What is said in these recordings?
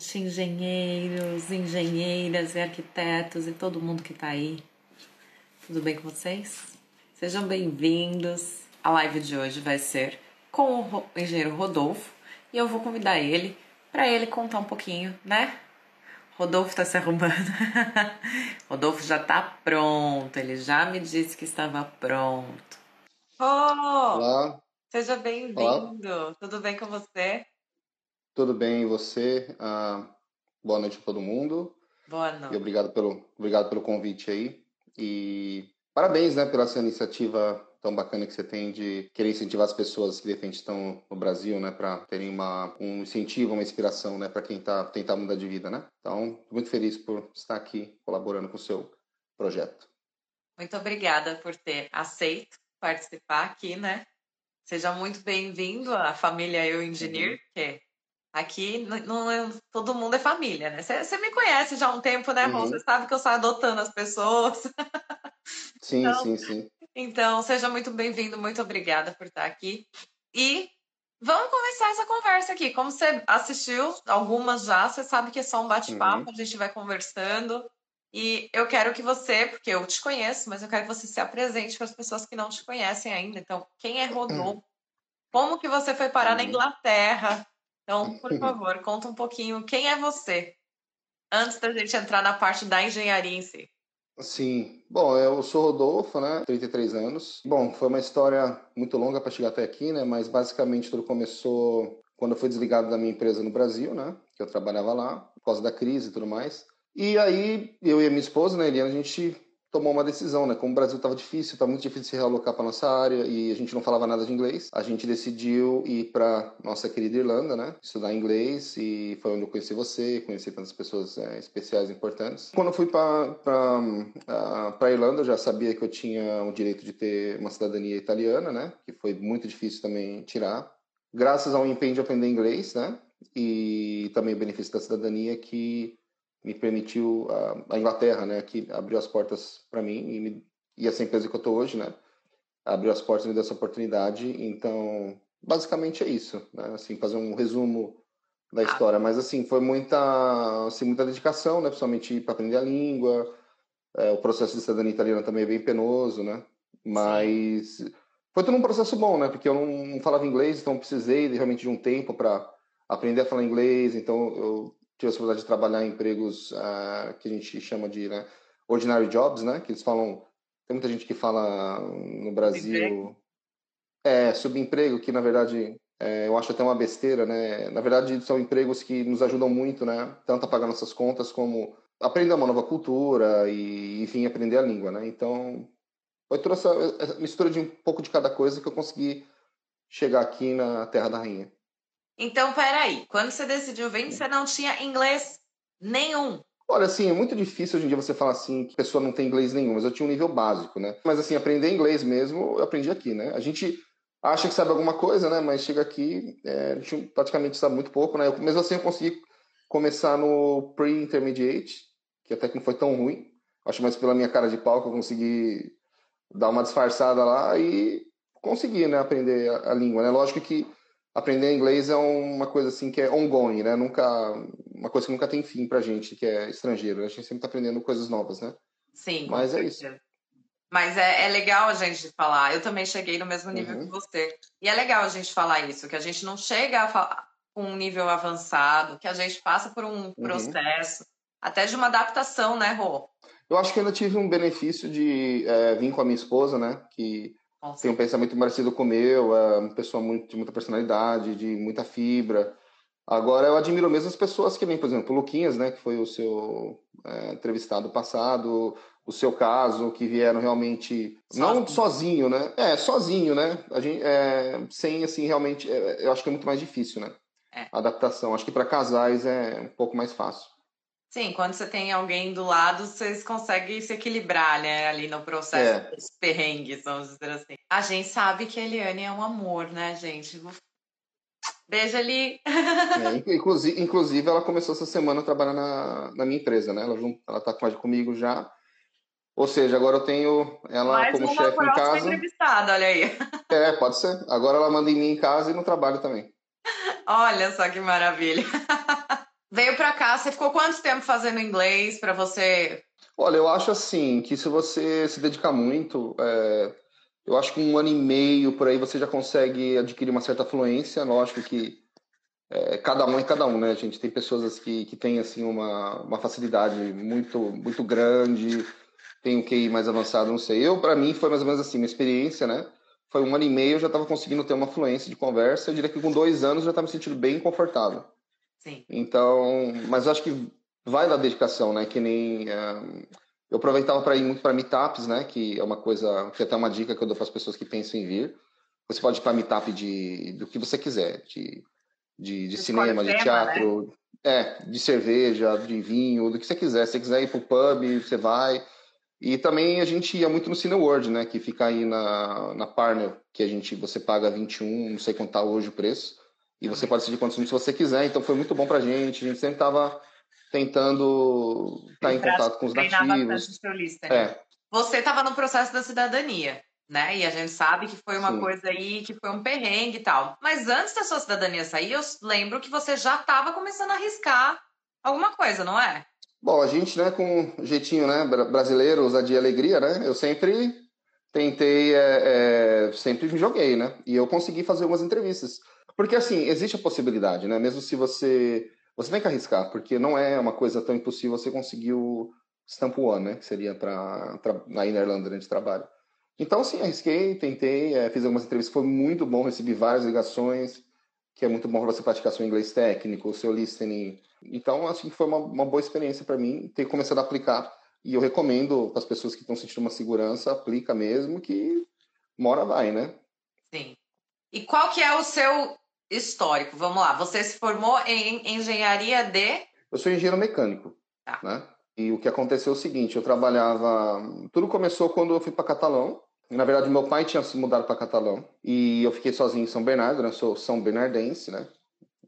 noite, engenheiros, engenheiras e arquitetos e todo mundo que está aí. Tudo bem com vocês? Sejam bem-vindos. A live de hoje vai ser com o engenheiro Rodolfo e eu vou convidar ele para ele contar um pouquinho, né? Rodolfo está se arrumando. Rodolfo já está pronto, ele já me disse que estava pronto. Oh, Olá. Seja bem-vindo. Tudo bem com você? Tudo bem, e você? Ah, boa noite a todo mundo. Boa noite. E obrigado pelo, obrigado pelo convite aí. E parabéns, né, pela essa iniciativa tão bacana que você tem de querer incentivar as pessoas que de repente estão no Brasil, né, para terem uma, um incentivo, uma inspiração, né, para quem está tentar mudar de vida, né? Então, muito feliz por estar aqui colaborando com o seu projeto. Muito obrigada por ter aceito participar aqui, né? Seja muito bem-vindo à família Eu Engineer, uhum. que Aqui não, todo mundo é família, né? Você me conhece já há um tempo, né? Você uhum. sabe que eu saio adotando as pessoas. Sim, então, sim, sim. Então, seja muito bem-vindo, muito obrigada por estar aqui. E vamos começar essa conversa aqui. Como você assistiu algumas já, você sabe que é só um bate-papo, uhum. a gente vai conversando. E eu quero que você, porque eu te conheço, mas eu quero que você se apresente para as pessoas que não te conhecem ainda. Então, quem é Rodolfo? Como que você foi parar uhum. na Inglaterra? Então, por favor, conta um pouquinho quem é você, antes da gente entrar na parte da engenharia em si. Sim. Bom, eu sou Rodolfo, né? 33 anos. Bom, foi uma história muito longa para chegar até aqui, né? Mas basicamente tudo começou quando eu fui desligado da minha empresa no Brasil, né? Que eu trabalhava lá, por causa da crise e tudo mais. E aí, eu e a minha esposa, né, Eliana, a gente tomou uma decisão, né? Como o Brasil estava difícil, estava muito difícil se realocar para nossa área e a gente não falava nada de inglês, a gente decidiu ir para nossa querida Irlanda, né? Estudar inglês e foi onde eu conheci você, conheci tantas pessoas é, especiais importantes. Quando eu fui para para Irlanda, eu já sabia que eu tinha o direito de ter uma cidadania italiana, né? Que foi muito difícil também tirar. Graças ao empenho de aprender inglês, né? E também o benefício da cidadania que me permitiu a, a Inglaterra, né, que abriu as portas para mim e, me, e essa empresa que eu estou hoje, né, abriu as portas e me deu essa oportunidade. Então, basicamente é isso, né, assim, fazer um resumo da história. Mas assim, foi muita, assim, muita dedicação, né, principalmente para aprender a língua. É, o processo de cidadania italiana também é bem penoso, né, mas Sim. foi todo um processo bom, né, porque eu não, não falava inglês, então precisei realmente de um tempo para aprender a falar inglês. Então eu tive a oportunidade de trabalhar em empregos uh, que a gente chama de né, ordinary jobs, né? Que eles falam. Tem muita gente que fala no Brasil. Subemprego. É, subemprego, que na verdade é, eu acho até uma besteira, né? Na verdade, são empregos que nos ajudam muito, né? Tanto a pagar nossas contas como aprender uma nova cultura e, enfim, aprender a língua, né? Então, foi toda essa, essa mistura de um pouco de cada coisa que eu consegui chegar aqui na Terra da Rainha. Então, peraí, quando você decidiu vir, você não tinha inglês nenhum. Olha, assim, é muito difícil hoje em dia você falar assim que a pessoa não tem inglês nenhum, mas eu tinha um nível básico, né? Mas assim, aprender inglês mesmo, eu aprendi aqui, né? A gente acha que sabe alguma coisa, né? Mas chega aqui, é, a gente praticamente sabe muito pouco, né? Eu, mesmo assim, eu consegui começar no pre-intermediate, que até que não foi tão ruim. Acho mais pela minha cara de pau que eu consegui dar uma disfarçada lá e consegui, né? Aprender a, a língua, né? Lógico que aprender inglês é uma coisa assim que é ongoing, né? Nunca uma coisa que nunca tem fim pra gente que é estrangeiro. A gente sempre tá aprendendo coisas novas, né? Sim. Mas é isso. Mas é, é, legal a gente falar. Eu também cheguei no mesmo nível uhum. que você. E é legal a gente falar isso, que a gente não chega a com um nível avançado, que a gente passa por um uhum. processo, até de uma adaptação, né, Rô? Eu acho que ainda tive um benefício de é, vir com a minha esposa, né? Que nossa. Tem um pensamento parecido com o meu, é uma pessoa muito, de muita personalidade, de muita fibra. Agora, eu admiro mesmo as pessoas que vêm, por exemplo, o Luquinhas, né, que foi o seu é, entrevistado passado, o seu caso, que vieram realmente, não sozinho, né? É, sozinho, né? A gente, é, sem, assim, realmente, é, eu acho que é muito mais difícil, né? É. A adaptação. Acho que para casais é um pouco mais fácil. Sim, quando você tem alguém do lado, vocês conseguem se equilibrar, né? Ali no processo é. dos perrengues, vamos dizer assim. A gente sabe que a Eliane é um amor, né, gente? Beijo ali. É, inclusive, inclusive, ela começou essa semana a trabalhar na, na minha empresa, né? Ela, ela tá comigo já. Ou seja, agora eu tenho ela Mais como chefe em casa. entrevistada, olha aí. É, pode ser. Agora ela manda em mim em casa e no trabalho também. Olha só que maravilha. Veio para cá, você ficou quanto tempo fazendo inglês para você? Olha, eu acho assim que se você se dedicar muito, é, eu acho que um ano e meio por aí você já consegue adquirir uma certa fluência. Lógico que é, cada um é cada um, né? Gente tem pessoas que, que têm assim uma, uma facilidade muito muito grande, tem um QI mais avançado, não sei. Eu para mim foi mais ou menos assim, uma experiência, né? Foi um ano e meio, eu já estava conseguindo ter uma fluência de conversa. Eu diria que com dois anos eu já estava me sentindo bem confortável. Sim. Então, mas eu acho que vai da dedicação, né? Que nem uh, eu aproveitava para ir muito para meetups, né? Que é uma coisa, que é até uma dica que eu dou para as pessoas que pensam em vir. Você pode ir para meetup de do que você quiser, de de, de cinema, de teatro, né? é, de cerveja, de vinho, do que você quiser. Se você quiser ir para o pub, você vai. E também a gente ia muito no Cineworld, né? Que fica aí na, na Partner, que a gente, você paga 21, não sei quanto tá hoje o preço. E você pode decidir quantos minutos você quiser. Então foi muito bom pra gente. A gente sempre tava tentando estar tá em contato com os nativos. Lista, né? é. Você estava no processo da cidadania, né? E a gente sabe que foi uma Sim. coisa aí, que foi um perrengue e tal. Mas antes da sua cidadania sair, eu lembro que você já estava começando a arriscar alguma coisa, não é? Bom, a gente, né, com jeitinho, né, brasileiro, ousadia e alegria, né, eu sempre tentei, é, é, sempre me joguei, né, e eu consegui fazer algumas entrevistas. Porque, assim, existe a possibilidade, né, mesmo se você, você tem que arriscar, porque não é uma coisa tão impossível você conseguir o Stamp One, né, que seria para na Irlanda, né, de trabalho. Então, sim, arrisquei, tentei, é, fiz algumas entrevistas, foi muito bom, recebi várias ligações, que é muito bom para você praticar seu inglês técnico, seu listening, então, acho que foi uma, uma boa experiência para mim ter começado a aplicar. E eu recomendo para as pessoas que estão sentindo uma segurança, aplica mesmo, que mora vai, né? Sim. E qual que é o seu histórico? Vamos lá. Você se formou em engenharia de? Eu sou engenheiro mecânico, tá. né? E o que aconteceu é o seguinte, eu trabalhava... Tudo começou quando eu fui para Catalão. Na verdade, meu pai tinha se mudado para Catalão. E eu fiquei sozinho em São Bernardo, né? Eu sou São Bernardense, né?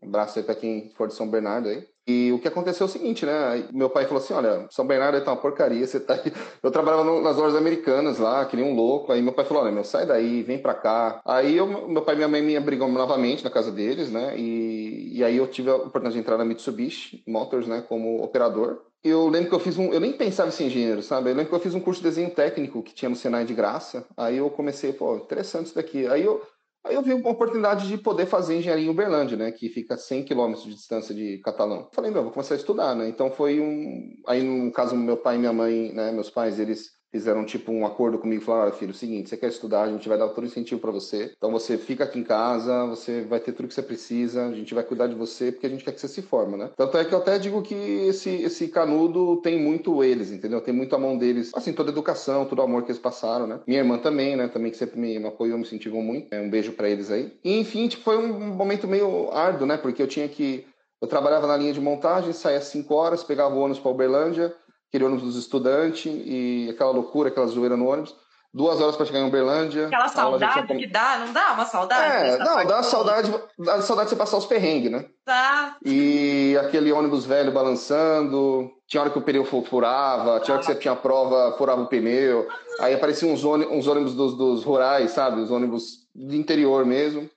Um abraço aí para quem for de São Bernardo aí. E o que aconteceu é o seguinte, né? Meu pai falou assim: olha, São Bernardo tá uma porcaria, você tá aí. Eu trabalhava no, nas lojas americanas lá, que nem um louco. Aí meu pai falou: olha, meu, sai daí, vem pra cá. Aí eu, meu pai e minha mãe me abrigam novamente na casa deles, né? E, e aí eu tive a oportunidade de entrar na Mitsubishi Motors, né, como operador. Eu lembro que eu fiz um. Eu nem pensava em ser engenheiro, sabe? Eu lembro que eu fiz um curso de desenho técnico que tinha no Senai de graça. Aí eu comecei, pô, interessante isso daqui. Aí eu Aí eu vi uma oportunidade de poder fazer engenharia em Uberlândia, né, que fica a 100 quilômetros de distância de Catalão. Falei, meu, vou começar a estudar, né? Então foi um, aí no caso meu pai e minha mãe, né, meus pais, eles fizeram tipo um acordo comigo, falaram, olha, filho, é seguinte, você quer estudar, a gente vai dar todo incentivo para você. Então você fica aqui em casa, você vai ter tudo que você precisa, a gente vai cuidar de você, porque a gente quer que você se forme, né? Tanto é que eu até digo que esse, esse canudo tem muito eles, entendeu? Tem muito a mão deles, assim, toda a educação, todo o amor que eles passaram, né? Minha irmã também, né? Também que sempre me, me apoiou, me incentivou muito. É, um beijo para eles aí. E enfim, tipo, foi um momento meio árduo, né? Porque eu tinha que eu trabalhava na linha de montagem, saía às 5 horas, pegava o ônibus para Uberlândia, aquele ônibus dos estudantes e aquela loucura, aquela zoeira no ônibus. Duas horas para chegar em Uberlândia. Aquela saudade tinha... que dá, não dá uma saudade? É, não, dá uma saudade, dá saudade de você passar os perrengues, né? Tá. E aquele ônibus velho balançando, tinha hora que o pneu furava, tinha hora que você tinha prova, furava o pneu, aí apareciam uns ônibus, uns ônibus dos, dos rurais, sabe? Os ônibus do interior mesmo.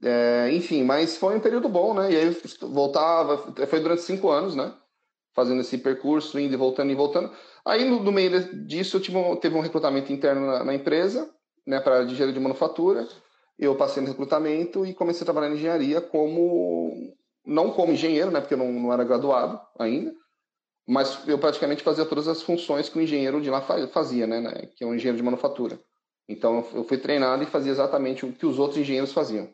É, enfim, mas foi um período bom, né? E aí voltava, foi durante cinco anos, né? Fazendo esse percurso, indo e voltando e voltando. Aí, no, no meio disso, eu teve um recrutamento interno na, na empresa, né, para a de engenharia de manufatura. Eu passei no recrutamento e comecei a trabalhar em engenharia como não como engenheiro, né, porque eu não, não era graduado ainda, mas eu praticamente fazia todas as funções que o engenheiro de lá fazia, né, né que é um engenheiro de manufatura. Então eu fui treinado e fazia exatamente o que os outros engenheiros faziam.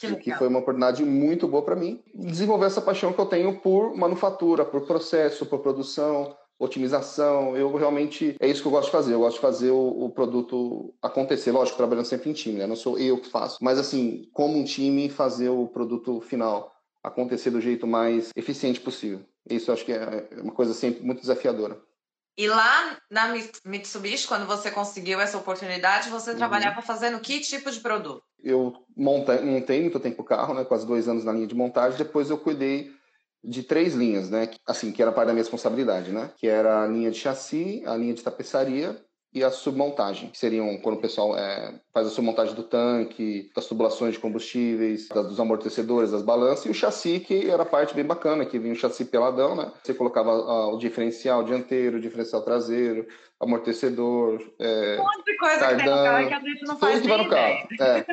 Que que foi uma oportunidade muito boa para mim desenvolver essa paixão que eu tenho por manufatura, por processo, por produção, otimização. Eu realmente é isso que eu gosto de fazer. Eu gosto de fazer o, o produto acontecer. Lógico, trabalhando sempre em time, né? Não sou eu que faço, mas assim, como um time, fazer o produto final acontecer do jeito mais eficiente possível. Isso eu acho que é uma coisa sempre muito desafiadora. E lá na Mitsubishi, quando você conseguiu essa oportunidade, você uhum. trabalhava fazendo que tipo de produto? Eu montei, montei muito tempo o carro, né, quase dois anos na linha de montagem. Depois eu cuidei de três linhas, né, assim, que era parte da minha responsabilidade, né, que era a linha de chassi, a linha de tapeçaria e a submontagem, que seriam quando o pessoal é, faz a submontagem do tanque, das tubulações de combustíveis, dos amortecedores, das balanças, e o chassi, que era a parte bem bacana, que vinha um chassi peladão, né? Você colocava o diferencial dianteiro, o diferencial traseiro, amortecedor, é, um monte de coisa cardan, que tem no carro que a gente não faz que vai no carro. É.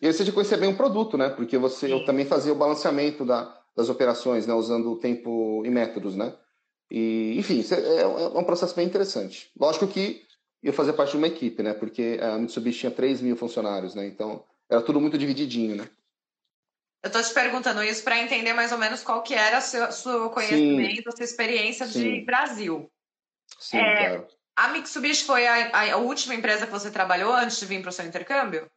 E aí você tinha que conhecer bem o produto, né? Porque você, eu também fazia o balanceamento da, das operações, né? Usando o tempo e métodos, né? E, enfim, é, é um processo bem interessante. Lógico que eu fazia parte de uma equipe, né? Porque a Mitsubishi tinha 3 mil funcionários, né? Então, era tudo muito divididinho, né? Eu estou te perguntando isso para entender mais ou menos qual que era o seu, seu conhecimento, Sim. a sua experiência Sim. de Brasil. Sim, é, claro. A Mitsubishi foi a, a, última empresa que você trabalhou antes de vir para o seu intercâmbio?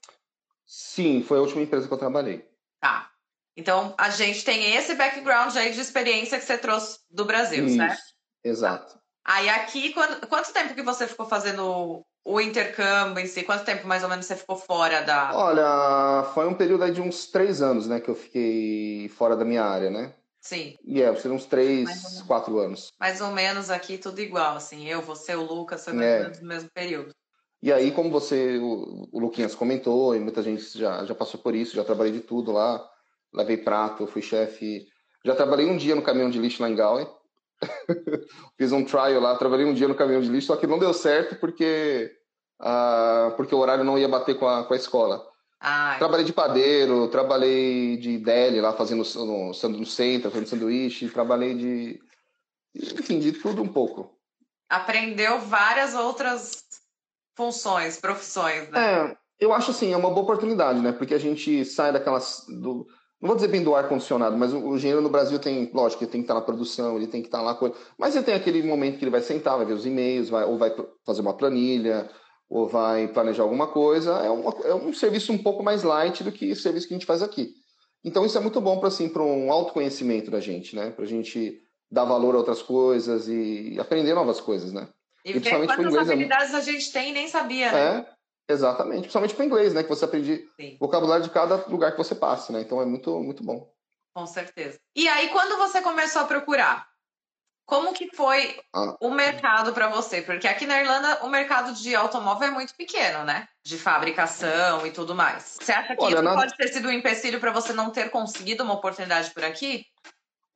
Sim, foi a última empresa que eu trabalhei. Tá. Então, a gente tem esse background aí de experiência que você trouxe do Brasil, isso, certo? Exato. Aí aqui, quando, quanto tempo que você ficou fazendo o intercâmbio em si? Quanto tempo mais ou menos você ficou fora da. Olha, foi um período de uns três anos, né, que eu fiquei fora da minha área, né? Sim. E é, uns três, quatro anos. Mais ou menos aqui tudo igual, assim. Eu, você, o Lucas, foi é. no mesmo período. E aí, como você, o, o Luquinhas comentou, e muita gente já, já passou por isso, já trabalhei de tudo lá. Levei prato, fui chefe. Já trabalhei um dia no caminhão de lixo lá em Galway. Fiz um trial lá, trabalhei um dia no caminhão de lixo, só que não deu certo porque, uh, porque o horário não ia bater com a, com a escola. Ai. Trabalhei de padeiro, trabalhei de deli lá, fazendo no, no centro, fazendo sanduíche, trabalhei de. Enfim, de tudo um pouco. Aprendeu várias outras funções, profissões, né? É, eu acho assim, é uma boa oportunidade, né? Porque a gente sai daquelas. Do, não vou dizer bem do ar-condicionado, mas o, o engenheiro no Brasil tem, lógico, ele tem que estar na produção, ele tem que estar lá. Com... Mas ele tem aquele momento que ele vai sentar, vai ver os e-mails, vai, ou vai fazer uma planilha, ou vai planejar alguma coisa. É, uma, é um serviço um pouco mais light do que o serviço que a gente faz aqui. Então isso é muito bom para assim, um autoconhecimento da gente, né? Para a gente dar valor a outras coisas e aprender novas coisas, né? E, e ver quantas é habilidades é... a gente tem e nem sabia, né? É, Exatamente, principalmente para inglês, né? Que você aprende Sim. vocabulário de cada lugar que você passe, né? Então é muito, muito bom. Com certeza. E aí, quando você começou a procurar, como que foi ah. o mercado para você? Porque aqui na Irlanda o mercado de automóvel é muito pequeno, né? De fabricação e tudo mais. Você acha que Olha, isso pode ter sido um empecilho para você não ter conseguido uma oportunidade por aqui?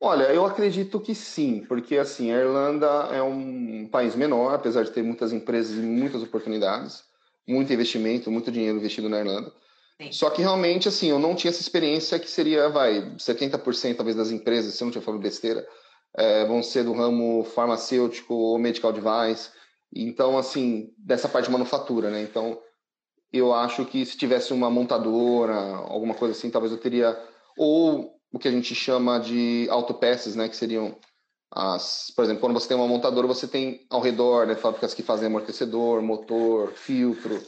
Olha, eu acredito que sim, porque assim, a Irlanda é um país menor, apesar de ter muitas empresas e muitas oportunidades muito investimento, muito dinheiro investido na Irlanda. Sim. Só que realmente, assim, eu não tinha essa experiência que seria, vai, 70% talvez das empresas, se eu não estiver falando besteira, é, vão ser do ramo farmacêutico ou medical device. Então, assim, dessa parte de manufatura, né? Então, eu acho que se tivesse uma montadora, alguma coisa assim, talvez eu teria. Ou o que a gente chama de autopeças, né? Que seriam as, por exemplo, quando você tem uma montadora, você tem ao redor né, fábricas que fazem amortecedor, motor, filtro.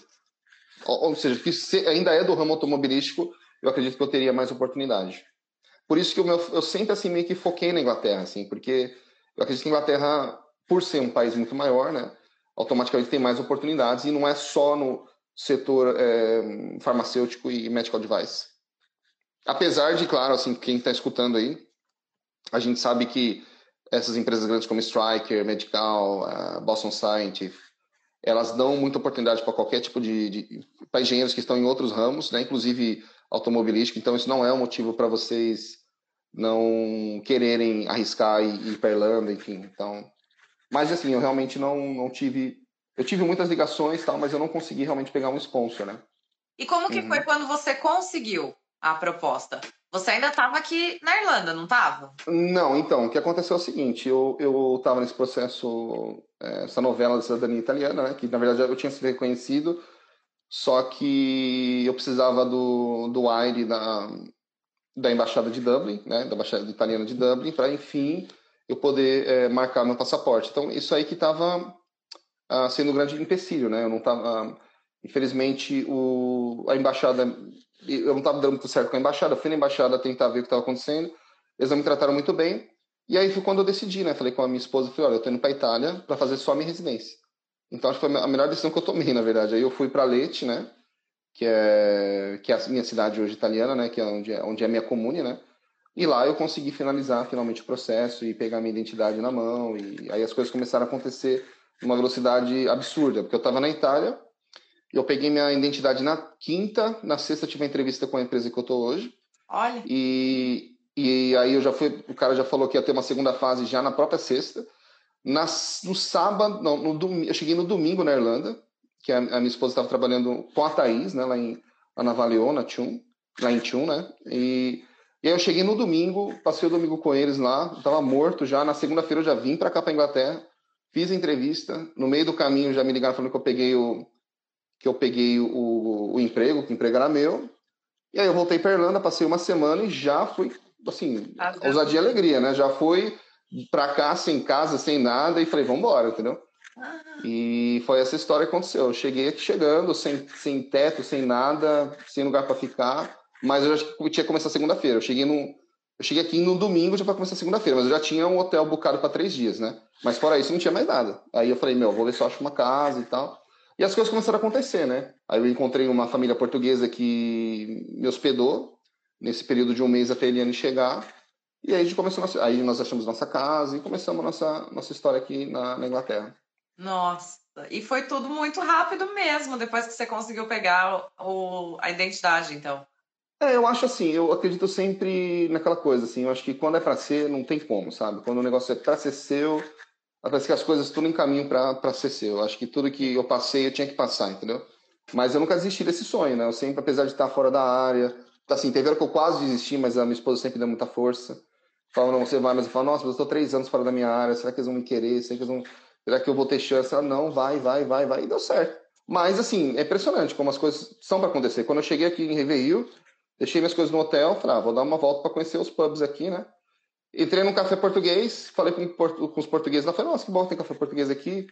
Ou, ou seja, que ainda é do ramo automobilístico, eu acredito que eu teria mais oportunidade. Por isso que eu sempre assim meio que foquei na Inglaterra, assim, porque eu acredito que a Inglaterra, por ser um país muito maior, né, automaticamente tem mais oportunidades e não é só no setor é, farmacêutico e medical device. Apesar de, claro, assim, quem está escutando aí, a gente sabe que essas empresas grandes como Striker, Medical, Boston Scientific, elas dão muita oportunidade para qualquer tipo de, de para engenheiros que estão em outros ramos, né, inclusive automobilístico. Então isso não é um motivo para vocês não quererem arriscar e ir para Irlanda, enfim. Então, mas assim, eu realmente não não tive, eu tive muitas ligações, tal, mas eu não consegui realmente pegar um sponsor, né? E como que uhum. foi quando você conseguiu a proposta? Você ainda estava aqui na Irlanda, não estava? Não, então, o que aconteceu é o seguinte, eu estava nesse processo, é, essa novela da cidadania italiana, né, que na verdade eu tinha sido reconhecido, só que eu precisava do, do AIRE da, da Embaixada de Dublin, né, da Embaixada Italiana de Dublin, para, enfim, eu poder é, marcar meu passaporte. Então, isso aí que estava ah, sendo um grande empecilho, né, eu não estava... Infelizmente, o, a embaixada eu não estava dando muito certo com a embaixada, fui na embaixada tentar ver o que estava acontecendo, eles não me trataram muito bem, e aí foi quando eu decidi, né? Falei com a minha esposa, falei, olha, eu tô indo para Itália para fazer só a minha residência. Então acho que foi a melhor decisão que eu tomei, na verdade. Aí eu fui para Lete, né? Que é que é a minha cidade hoje italiana, né? Que é onde é, onde é a minha comune, né? E lá eu consegui finalizar finalmente o processo e pegar minha identidade na mão e aí as coisas começaram a acontecer uma velocidade absurda, porque eu estava na Itália, eu peguei minha identidade na quinta, na sexta tive a entrevista com a empresa que eu estou hoje. Olha. E, e aí eu já fui, o cara já falou que ia ter uma segunda fase já na própria sexta. Na, no sábado, não, no domingo, eu cheguei no domingo na Irlanda, que a, a minha esposa estava trabalhando com a Thaís, né, lá, em, lá na Valeona, Tchum, lá em Tchum, né? E, e aí eu cheguei no domingo, passei o domingo com eles lá, estava morto já. Na segunda-feira eu já vim para cá, para Inglaterra, fiz a entrevista. No meio do caminho já me ligaram falando que eu peguei o, que eu peguei o, o emprego, que o emprego era meu. E aí eu voltei para Irlanda, passei uma semana e já fui, assim, ah, ousadia e alegria, né? Já fui para cá sem casa, sem nada e falei, vamos embora, entendeu? Ah. E foi essa história que aconteceu. Eu cheguei aqui chegando, sem, sem teto, sem nada, sem lugar para ficar, mas eu já tinha que começar segunda-feira. Eu cheguei no, eu cheguei aqui no domingo já para começar segunda-feira, mas eu já tinha um hotel bucado para três dias, né? Mas fora isso não tinha mais nada. Aí eu falei, meu, vou ver se eu acho uma casa e tal. E as coisas começaram a acontecer, né? Aí eu encontrei uma família portuguesa que me hospedou nesse período de um mês até a Eliane chegar. E aí a gente começou, nossa, aí nós achamos nossa casa e começamos nossa nossa história aqui na, na Inglaterra. Nossa, e foi tudo muito rápido mesmo, depois que você conseguiu pegar o, a identidade, então. É, eu acho assim, eu acredito sempre naquela coisa, assim, eu acho que quando é para ser, não tem como, sabe? Quando o negócio é para ser seu, Parece que as coisas tudo em caminho para ser seu. Acho que tudo que eu passei eu tinha que passar, entendeu? Mas eu nunca desisti desse sonho, né? Eu sempre, apesar de estar fora da área, assim, teve hora que eu quase desisti, mas a minha esposa sempre deu muita força. Falou, não, você vai, mas eu falo, nossa, mas eu estou três anos fora da minha área, será que eles vão me querer? Será que, eles vão... será que eu vou ter chance? Ela, não, vai, vai, vai, vai, e deu certo. Mas, assim, é impressionante como as coisas são para acontecer. Quando eu cheguei aqui em Réveillon, deixei minhas coisas no hotel, falei, ah, vou dar uma volta para conhecer os pubs aqui, né? Entrei num café português, falei com, com os portugueses lá, falei, nossa, que bom tem café português aqui.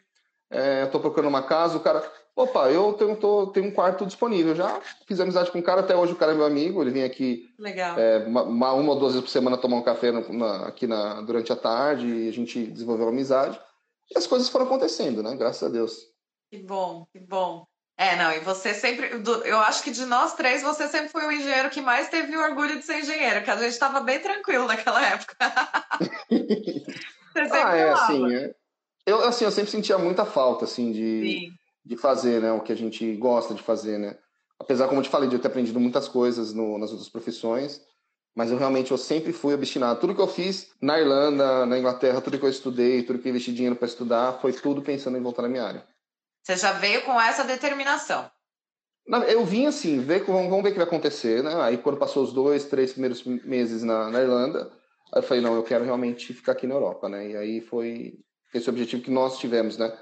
É, tô procurando uma casa, o cara, opa, eu tenho, tô, tenho um quarto disponível. Já fiz amizade com o cara, até hoje o cara é meu amigo, ele vem aqui é, uma, uma, ou duas vezes por semana tomar um café na, aqui na, durante a tarde, e a gente desenvolveu uma amizade. E as coisas foram acontecendo, né? Graças a Deus. Que bom, que bom. É, não, e você sempre. Eu acho que de nós três, você sempre foi o engenheiro que mais teve o orgulho de ser engenheiro, que a gente estava bem tranquilo naquela época. você sempre ah, é, assim, é. Eu, assim, eu sempre sentia muita falta, assim, de, de fazer, né, o que a gente gosta de fazer, né. Apesar, como eu te falei, de eu ter aprendido muitas coisas no, nas outras profissões, mas eu realmente, eu sempre fui obstinado. Tudo que eu fiz na Irlanda, na Inglaterra, tudo que eu estudei, tudo que eu investi dinheiro para estudar, foi tudo pensando em voltar na minha área. Você já veio com essa determinação. Eu vim assim, ver, vamos ver o que vai acontecer, né? Aí quando passou os dois, três primeiros meses na, na Irlanda, eu falei, não, eu quero realmente ficar aqui na Europa, né? E aí foi esse objetivo que nós tivemos, né?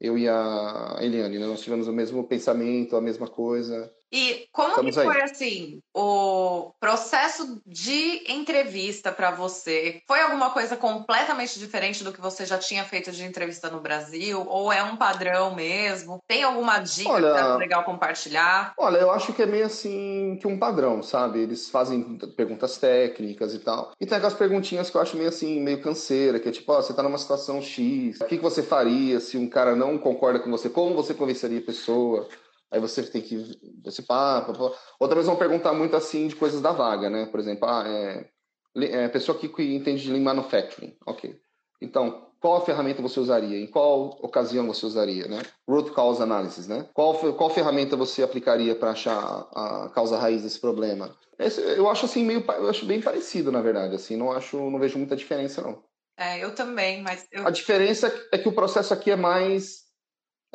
Eu e a Eliane, né? Nós tivemos o mesmo pensamento, a mesma coisa. E como Estamos que foi aí. assim o processo de entrevista para você? Foi alguma coisa completamente diferente do que você já tinha feito de entrevista no Brasil? Ou é um padrão mesmo? Tem alguma dica olha, que legal compartilhar? Olha, eu acho que é meio assim que um padrão, sabe? Eles fazem perguntas técnicas e tal. E tem aquelas perguntinhas que eu acho meio assim, meio canseira, que é tipo, ó, você tá numa situação X, o que, que você faria se um cara não concorda com você? Como você convenceria a pessoa? Aí você tem que esse papo. Outra vez vão perguntar muito assim de coisas da vaga, né? Por exemplo, ah, é, é pessoa que, que entende de lean manufacturing, ok? Então, qual a ferramenta você usaria? Em qual ocasião você usaria, né? Root cause analysis, né? Qual, qual ferramenta você aplicaria para achar a causa raiz desse problema? Esse, eu acho assim meio, eu acho bem parecido na verdade, assim, não acho, não vejo muita diferença não. É, eu também, mas eu... a diferença é que o processo aqui é mais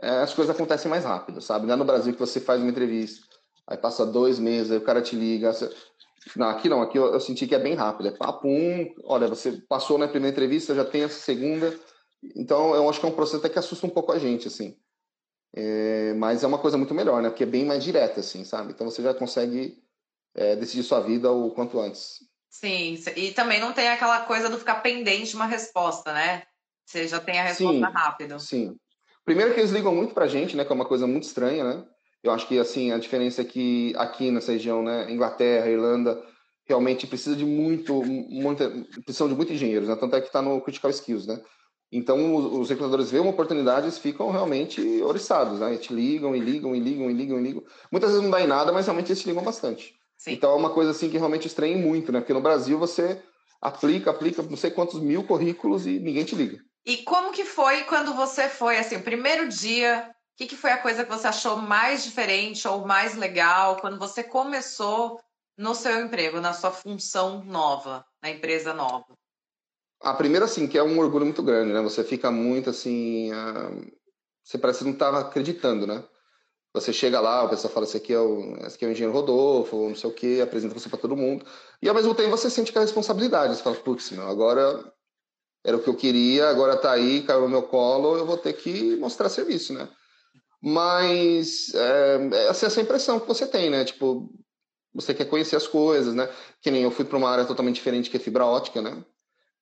as coisas acontecem mais rápido, sabe? Não é no Brasil que você faz uma entrevista, aí passa dois meses, aí o cara te liga. Você... Não, aqui não, aqui eu, eu, senti que é bem rápido. É papo um, olha, você passou na primeira entrevista, já tem essa segunda. Então, eu acho que é um processo até que assusta um pouco a gente, assim. É, mas é uma coisa muito melhor, né? Porque é bem mais direta, assim, sabe? Então você já consegue é, decidir sua vida o quanto antes. Sim, e também não tem aquela coisa do ficar pendente de uma resposta, né? Você já tem a resposta sim, rápido. Sim, Primeiro que eles ligam muito pra gente, né? Que é uma coisa muito estranha, né? Eu acho que, assim, a diferença é que aqui nessa região, né? Inglaterra, Irlanda, realmente precisa de muito, muita, precisam de muitos engenheiros, né? Tanto é que está no Critical Skills, né? Então, os recrutadores veem uma oportunidade e fificam realmente oriçados, né? Eles te ligam e ligam e ligam e ligam e ligam. Muitas vezes não dá em nada, mas realmente eles te ligam bastante. Sim. Então, é uma coisa assim que realmente estranha muito, né? Porque no Brasil você aplica, aplica não sei quantos mil currículos e ninguém te liga. E como que foi quando você foi, assim, o primeiro dia, o que, que foi a coisa que você achou mais diferente ou mais legal quando você começou no seu emprego, na sua função nova, na empresa nova? A primeira, assim, que é um orgulho muito grande, né? Você fica muito, assim... Uh... Você parece que não estava acreditando, né? Você chega lá, o pessoal fala, esse aqui é o, esse aqui é o engenheiro Rodolfo, não sei o quê, apresenta você para todo mundo. E ao mesmo tempo você sente aquela responsabilidade. Você fala, putz, agora era o que eu queria, agora tá aí, caiu no meu colo, eu vou ter que mostrar serviço, né? Mas é, é essa impressão que você tem, né? Tipo, você quer conhecer as coisas, né? Que nem eu fui para uma área totalmente diferente que é fibra ótica, né?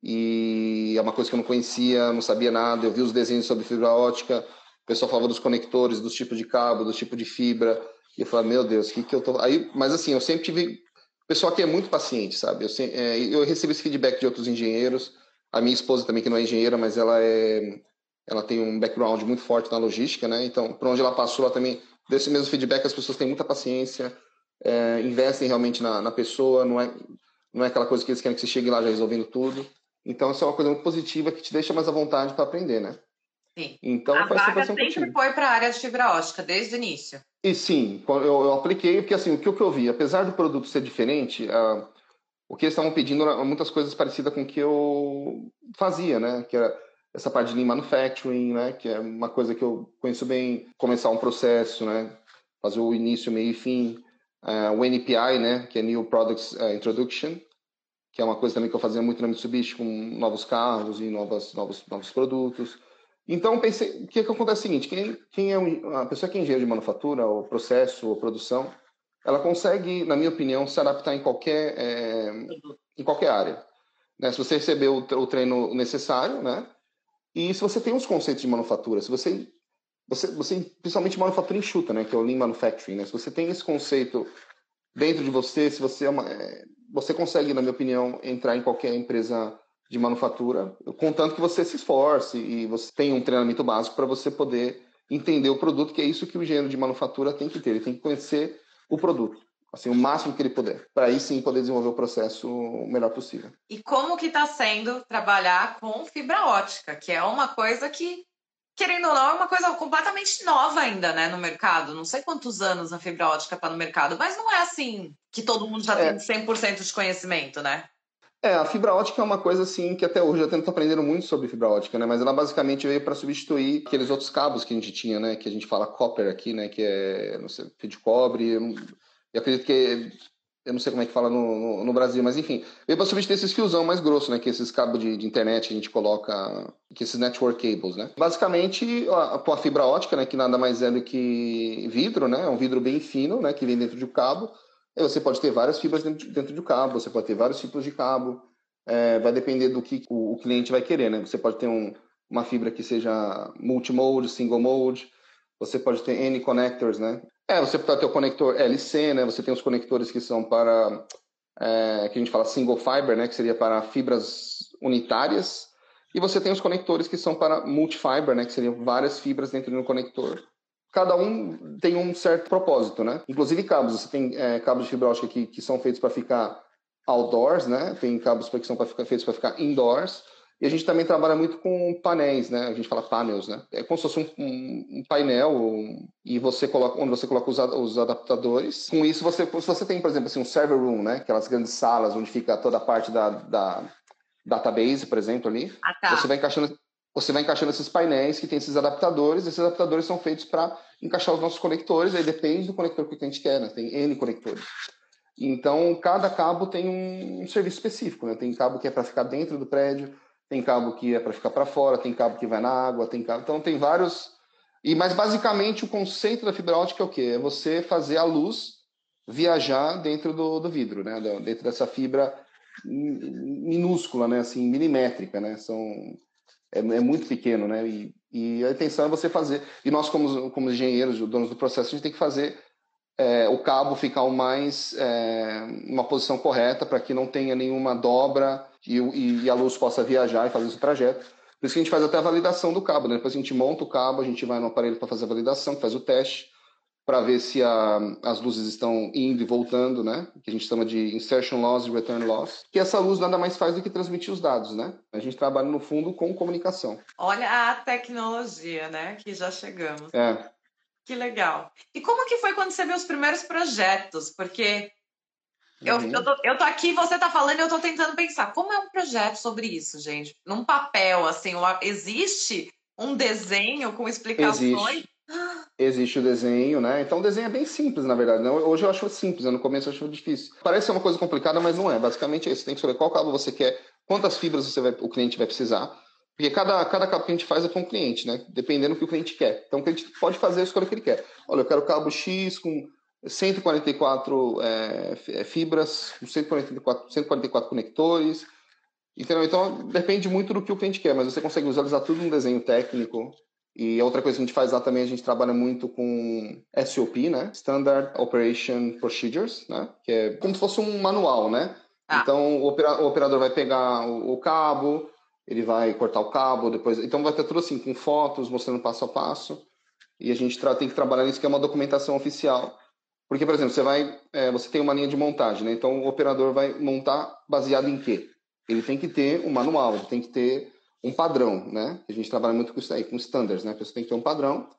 E é uma coisa que eu não conhecia, não sabia nada. Eu vi os desenhos sobre fibra ótica, o pessoal falava dos conectores, dos tipos de cabo, dos tipos de fibra. E eu falava, meu Deus, o que, que eu tô. Aí, mas assim, eu sempre tive. O pessoal que é muito paciente, sabe? Eu, sempre, é, eu recebi esse feedback de outros engenheiros a minha esposa também, que não é engenheira, mas ela é ela tem um background muito forte na logística, né? Então, por onde ela passou, ela também deu esse mesmo feedback. As pessoas têm muita paciência, é, investem realmente na, na pessoa, não é, não é aquela coisa que eles querem que você chegue lá já resolvendo tudo. Então, isso é uma coisa muito positiva que te deixa mais à vontade para aprender, né? Sim. Então, a vaga sempre foi para a área de fibra ótica, desde o início. E sim, eu, eu apliquei, porque assim, o que eu vi, apesar do produto ser diferente, uh, o que eles estavam pedindo muitas coisas parecidas com o que eu fazia, né? Que era essa parte de lean manufacturing, né? Que é uma coisa que eu conheço bem, começar um processo, né? Fazer o início, meio e fim. Uh, o NPI, né? Que é New Products uh, Introduction, que é uma coisa também que eu fazia muito na Mitsubishi com novos carros e novas, novos, novos produtos. Então, pensei, o que, que acontece é o seguinte, quem, quem é a pessoa que é engenheiro de manufatura, ou processo, ou produção, ela consegue, na minha opinião, se adaptar em qualquer, é, em qualquer área. Né? Se você receber o, treino necessário, né? E se você tem os conceitos de manufatura, se você, você, você principalmente manufatura enxuta, né? Que é o Lean Manufacturing, né? Se você tem esse conceito dentro de você, se você é uma, é, você consegue, na minha opinião, entrar em qualquer empresa de manufatura, contanto que você se esforce e você tenha um treinamento básico para você poder entender o produto, que é isso que o engenheiro de manufatura tem que ter. Ele tem que conhecer o produto, assim, o máximo que ele puder, para aí sim poder desenvolver o processo o melhor possível. E como que está sendo trabalhar com fibra ótica, que é uma coisa que, querendo ou não, é uma coisa completamente nova ainda, né, no mercado. Não sei quantos anos a fibra ótica está no mercado, mas não é assim que todo mundo já é. tem 100% de conhecimento, né? É, a fibra ótica é uma coisa assim que até hoje eu tento aprendendo muito sobre fibra ótica, né? Mas ela basicamente veio para substituir aqueles outros cabos que a gente tinha, né? Que a gente fala copper aqui, né? Que é, não sei, fio de cobre. Eu, não, eu acredito que eu não sei como é que fala no, no, no Brasil, mas enfim, veio para substituir esses fiozão mais grosso, né? Que esses cabos de, de, internet que a gente coloca, que esses network cables, né? Basicamente, a, a fibra ótica, né? Que nada mais é do que vidro, né? É um vidro bem fino, né? Que vem dentro do cabo você pode ter várias fibras dentro, dentro do cabo, você pode ter vários tipos de cabo, é, vai depender do que o, o, cliente vai querer, né? Você pode ter um, uma fibra que seja multimode, single mode, você pode ter N connectors, né? É, você pode ter o conector LC, né? Você tem os conectores que são para, é, que a gente fala single fiber, né? Que seria para fibras unitárias, e você tem os conectores que são para multifiber, né? Que seriam várias fibras dentro de um conector cada um tem um certo propósito, né? Inclusive cabos, você tem é, cabos de fibra ótica que, que são feitos para ficar outdoors, né? Tem cabos que são ficar, feitos para ficar indoors. E a gente também trabalha muito com painéis, né? A gente fala panels, né? É como se fosse um, um, um painel um, e você coloca onde você coloca os, os, adaptadores. Com isso você, se você tem, por exemplo, assim, um server room, né? Aquelas grandes salas onde fica toda a parte da, da database, por exemplo, ali. Ah, tá. Você vai encaixando você vai encaixando esses painéis que tem esses adaptadores, esses adaptadores são feitos para encaixar os nossos conectores, aí depende do conector que a gente quer, né? Tem N conectores. Então, cada cabo tem um, serviço específico, né? Tem cabo que é para ficar dentro do prédio, tem cabo que é para ficar para fora, tem cabo que vai na água, tem cabo... Então, tem vários... E, mas, basicamente, o conceito da fibra ótica é o quê? É você fazer a luz viajar dentro do, do vidro, né? Dentro dessa fibra minúscula, né? Assim, milimétrica, né? São é, é muito pequeno, né? E, e, a intenção é você fazer. E nós, como, como engenheiros, donos do processo, a gente tem que fazer é, o cabo ficar o mais é, uma posição correta para que não tenha nenhuma dobra e, e, a luz possa viajar e fazer esse trajeto. Por isso que a gente faz até a validação do cabo. Né? Depois a gente monta o cabo, a gente vai no aparelho para fazer a validação, faz o teste. Para ver se a, as luzes estão indo e voltando, né? Que a gente chama de insertion loss e return loss. Que essa luz nada mais faz do que transmitir os dados, né? A gente trabalha no fundo com comunicação. Olha a tecnologia, né? Que já chegamos. É. Que legal. E como que foi quando você viu os primeiros projetos? Porque eu, uhum. eu, tô, eu tô aqui, você tá falando e eu tô tentando pensar. Como é um projeto sobre isso, gente? Num papel, assim, existe um desenho com explicações? Existe. Existe o desenho, né? Então o desenho é bem simples, na verdade. Né? Hoje eu acho simples, né? no começo eu acho difícil. Parece ser uma coisa complicada, mas não é. Basicamente é isso. Você tem que saber qual cabo você quer, quantas fibras você vai, o cliente vai precisar. Porque cada, cada cabo que a gente faz é para um cliente, né? Dependendo do que o cliente quer. Então o cliente pode fazer a escolha que ele quer. Olha, eu quero cabo X com 144 é, é, fibras, 144, 144 conectores. Entendeu? Então depende muito do que o cliente quer, mas você consegue visualizar tudo num desenho técnico e outra coisa que a gente faz lá também, a gente trabalha muito com SOP, né? Standard Operation Procedures, né? Que é como se fosse um manual, né? Ah. Então, o, operador vai pegar o, cabo, ele vai cortar o cabo, depois... Então, vai ter tudo assim, com fotos, mostrando passo a passo. E a gente tem que trabalhar nisso, que é uma documentação oficial. Porque, por exemplo, você vai... É, você tem uma linha de montagem, né? Então, o operador vai montar baseado em quê? Ele tem que ter um manual, ele tem que ter um padrão, né? A gente trabalha muito com isso aí, com standards, né? Você tem que ter um padrão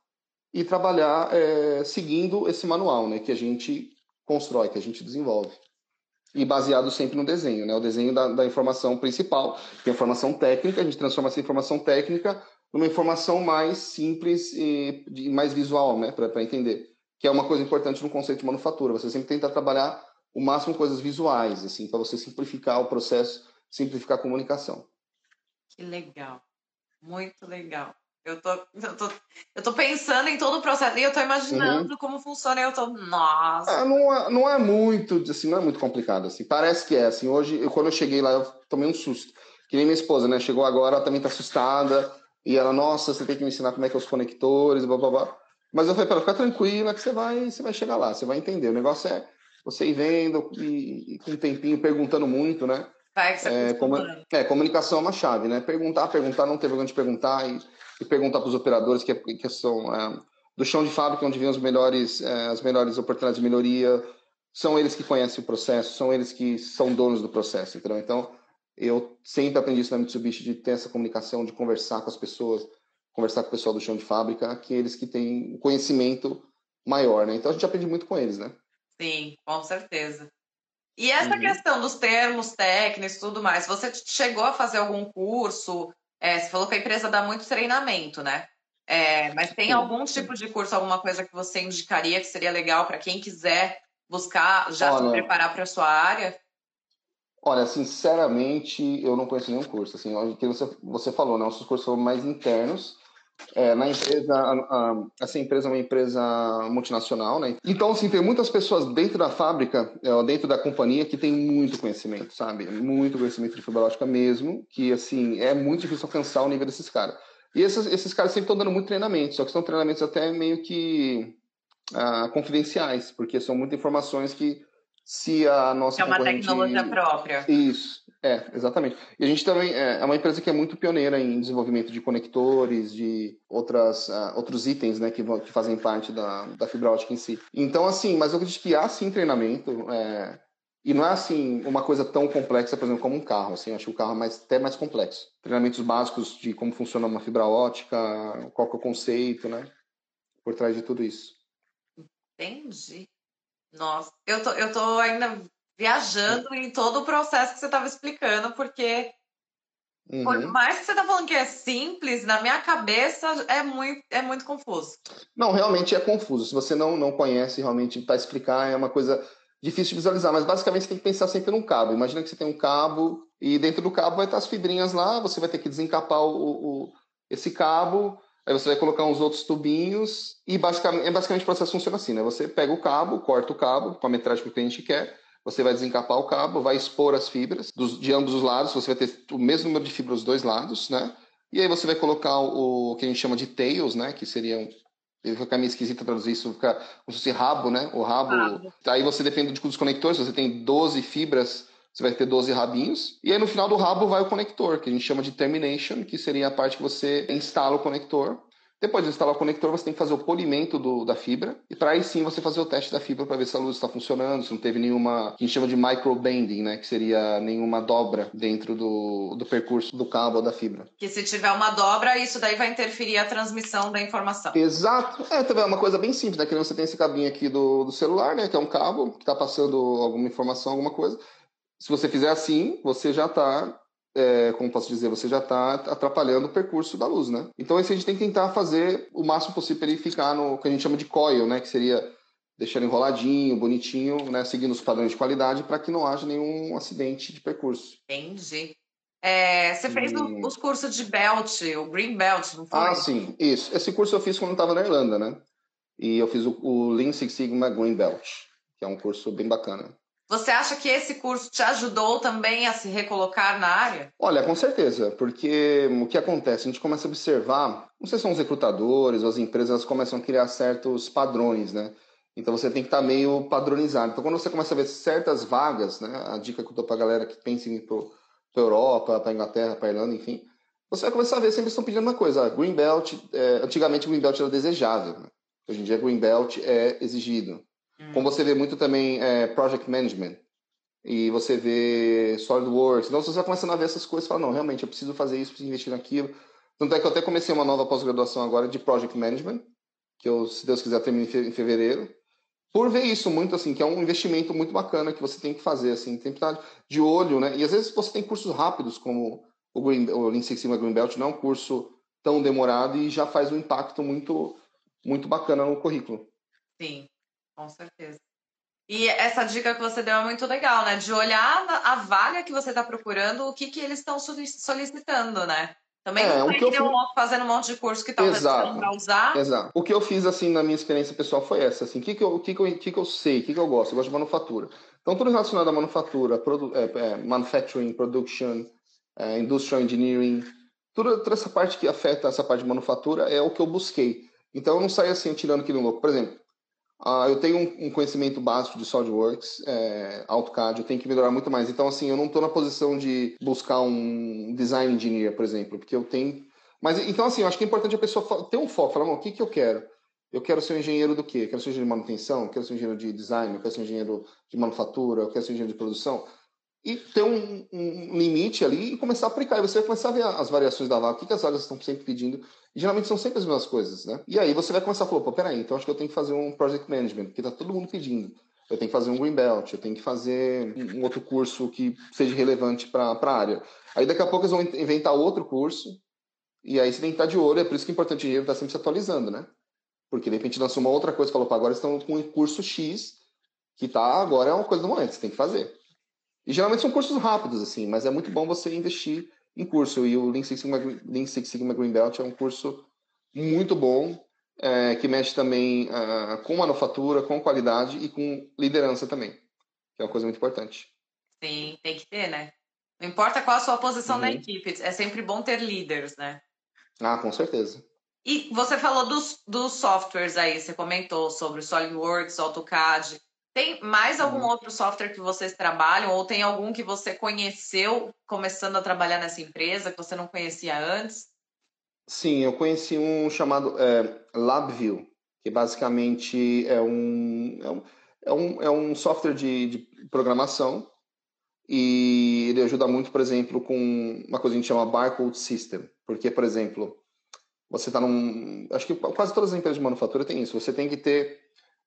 e trabalhar é, seguindo esse manual, né? Que a gente constrói, que a gente desenvolve. E baseado sempre no desenho, né? O desenho da, da informação principal, que é a informação técnica, a gente transforma essa informação técnica numa informação mais simples e mais visual, né? Para entender. Que é uma coisa importante no conceito de manufatura. Você sempre tenta trabalhar o máximo coisas visuais, assim, para você simplificar o processo, simplificar a comunicação. Que legal. Muito legal. Eu tô, eu tô, eu tô pensando em todo o processo e eu tô imaginando uhum. como funciona e eu tô, nossa. É, não, é, não é muito, assim, não é muito complicado, assim. Parece que é, assim. Hoje, eu, quando eu cheguei lá, eu tomei um susto. Que nem minha esposa, né? Chegou agora, ela também tá assustada. E ela, nossa, você tem que me ensinar como é que é os conectores, blá, blá, blá. Mas eu falei para ela, fica tranquila que você vai, você vai chegar lá, você vai entender. O negócio é você ir vendo e, e com um tempinho perguntando muito, né? Vai, é, como, é, comunicação é uma chave, né? Perguntar, perguntar, não ter vergonha de perguntar e, e perguntar para os operadores que, que são é, do chão de fábrica, onde vêm os melhores, é, as melhores oportunidades de melhoria. São eles que conhecem o processo, são eles que são donos do processo, entendeu? Então, eu sempre aprendi isso na Mitsubishi, de ter essa comunicação, de conversar com as pessoas, conversar com o pessoal do chão de fábrica, aqueles que têm conhecimento maior, né? Então, a gente aprende muito com eles, né? Sim, com certeza. E essa uhum. questão dos termos técnicos e tudo mais, você chegou a fazer algum curso? É, você falou que a empresa dá muito treinamento, né? É, mas tem algum tipo de curso, alguma coisa que você indicaria que seria legal para quem quiser buscar já Olha, se preparar para a sua área? Olha, sinceramente, eu não conheço nenhum curso. Assim, o que você, você falou, né? Nossos cursos são mais internos. É, na empresa, a, a, essa empresa é uma empresa multinacional, né? Então, assim, tem muitas pessoas dentro da fábrica, é, dentro da companhia, que tem muito conhecimento, sabe? Muito conhecimento de fibra mesmo, que, assim, é muito difícil alcançar o nível desses caras. E esses, esses caras sempre estão dando muito treinamento, só que são treinamentos até meio que ah, confidenciais, porque são muitas informações que se a nossa É uma tecnologia própria. Isso, é, exatamente. E a gente também é, é uma empresa que é muito pioneira em desenvolvimento de conectores, de outras, uh, outros itens, né, que, que fazem parte da, da fibra ótica em si. Então, assim, mas eu acredito que há sim treinamento, é, e não é assim uma coisa tão complexa, por exemplo, como um carro. Assim, eu acho que o carro é mais, até mais complexo. Treinamentos básicos de como funciona uma fibra ótica, qual que é o conceito, né? Por trás de tudo isso. Entendi. Nossa, eu tô, eu tô ainda viajando em todo o processo que você estava explicando, porque uhum. por mais que você está falando que é simples, na minha cabeça é muito, é muito confuso. Não, realmente é confuso. Se você não, não conhece realmente para explicar, é uma coisa difícil de visualizar, mas basicamente você tem que pensar sempre num cabo. Imagina que você tem um cabo e dentro do cabo vai estar as fibrinhas lá, você vai ter que desencapar o, o esse cabo, aí você vai colocar uns outros tubinhos e basicamente, basicamente o processo funciona assim, né? Você pega o cabo, corta o cabo com a metragem que o cliente quer, você vai desencapar o cabo, vai expor as fibras dos, de ambos os lados, você vai ter o mesmo número de fibras dos dois lados, né? E aí você vai colocar o, o que a gente chama de tails, né? Que seriam ele fica meio esquisito traduzir isso, fica como se fosse rabo, né? O rabo. rabo. Aí você depende dos conectores, você tem 12 fibras, você vai ter 12 rabinhos. E aí no final do rabo vai o conector, que a gente chama de termination, que seria a parte que você instala o conector. Depois de instalar o conector, você tem que fazer o polimento do, da fibra e para aí sim você fazer o teste da fibra para ver se a luz está funcionando, se não teve nenhuma, que a gente chama de microbending, né, que seria nenhuma dobra dentro do, do percurso do cabo ou da fibra. Que se tiver uma dobra, isso daí vai interferir a transmissão da informação. Exato. É, também é uma coisa bem simples, né, que você tem esse cabinho aqui do, do celular, né, que é um cabo que está passando alguma informação, alguma coisa. Se você fizer assim, você já está é, como posso dizer, você já está atrapalhando o percurso da luz, né? Então, isso a gente tem que tentar fazer o máximo possível para ele ficar no que a gente chama de coil, né? Que seria deixar enroladinho, bonitinho, né? Seguindo os padrões de qualidade para que não haja nenhum acidente de percurso. Entendi. É, você fez e... os cursos de Belt, o Green Belt, não foi? Ah, sim, isso. Esse curso eu fiz quando estava na Irlanda, né? E eu fiz o, o Lean Six Sigma Green Belt, que é um curso bem bacana. Você acha que esse curso te ajudou também a se recolocar na área? Olha, com certeza, porque o que acontece? A gente começa a observar, não sei se são os recrutadores ou as empresas, começam a criar certos padrões, né? Então você tem que estar meio padronizado. Então quando você começa a ver certas vagas, né? A dica que eu dou para a galera que pensa em ir para a Europa, para Inglaterra, para Irlanda, enfim, você vai começar a ver sempre estão pedindo uma coisa. Green Belt, é, antigamente Green Belt era desejável. Né? Hoje em dia Green Belt é exigido. Como você vê muito também é, Project Management, e você vê SolidWorks. Então você vai começando a ver essas coisas e fala, não, realmente, eu preciso fazer isso, preciso investir naquilo. Tanto é que eu até comecei uma nova pós-graduação agora de Project Management, que eu, se Deus quiser, termino em fevereiro. Por ver isso muito, assim, que é um investimento muito bacana que você tem que fazer, assim, tem que estar de olho, né? E às vezes você tem cursos rápidos, como o, Green, o Lean Six Sigma Green Belt, não é um curso tão demorado e já faz um impacto muito, muito bacana no currículo. Sim. Com certeza. E essa dica que você deu é muito legal, né? De olhar a vaga que você está procurando, o que, que eles estão solicitando, né? Também é, não é que, eu fazendo um monte de curso que talvez não para usar. Exato. O que eu fiz, assim, na minha experiência pessoal foi essa, assim, o que, que, eu, que, que, eu, que, que eu sei, o que, que eu gosto? Eu gosto de manufatura. Então, tudo relacionado à manufatura, produ é, é, manufacturing, production, é, industrial engineering, toda, toda essa parte que afeta essa parte de manufatura é o que eu busquei. Então, eu não saio assim, tirando aquilo louco. Por exemplo, Uh, eu tenho um, um, conhecimento básico de SolidWorks, é, AutoCAD, eu tenho que melhorar muito mais. Então, assim, eu não estou na posição de buscar um design engineer, por exemplo, porque eu tenho. Mas, então, assim, eu acho que é importante a pessoa ter um foco, falar, o que, que eu quero? Eu quero ser um engenheiro do quê? Eu quero ser um engenheiro de manutenção, eu quero ser um engenheiro de design, eu quero ser um engenheiro de manufatura, eu quero ser um engenheiro de produção e ter um, um, limite ali e começar a aplicar. E você vai começar a ver as variações da vaga, o que, que as vagas estão sempre pedindo. E geralmente são sempre as mesmas coisas, né? E aí você vai começar a falar, pô, peraí, então acho que eu tenho que fazer um project management, porque tá todo mundo pedindo. Eu tenho que fazer um green belt, eu tenho que fazer um outro curso que seja relevante para a área. Aí daqui a pouco eles vão inventar outro curso, e aí você tem que estar de olho, é por isso que é importante o dinheiro estar sempre se atualizando, né? Porque de repente lançou uma outra coisa, falou, pô, agora estão com um curso X, que tá, agora é uma coisa do momento, você tem que fazer. E geralmente são cursos rápidos, assim, mas é muito bom você investir em curso. E o Lean Six Sigma, Lean Six Sigma Green Belt é um curso muito bom, é, que mexe também uh, com manufatura, com qualidade e com liderança também, que é uma coisa muito importante. Sim, tem que ter, né? Não importa qual a sua posição uhum. na equipe, é sempre bom ter líderes, né? Ah, com certeza. E você falou dos, dos softwares aí, você comentou sobre o SolidWorks, AutoCAD. Tem mais algum uhum. outro software que vocês trabalham ou tem algum que você conheceu começando a trabalhar nessa empresa que você não conhecia antes? Sim, eu conheci um chamado é, LabVIEW, que basicamente é um, é um, é um, é um software de, de programação e ele ajuda muito, por exemplo, com uma coisa que a gente chama Barcode System, porque, por exemplo, você está num... Acho que quase todas as empresas de manufatura têm isso. Você tem que ter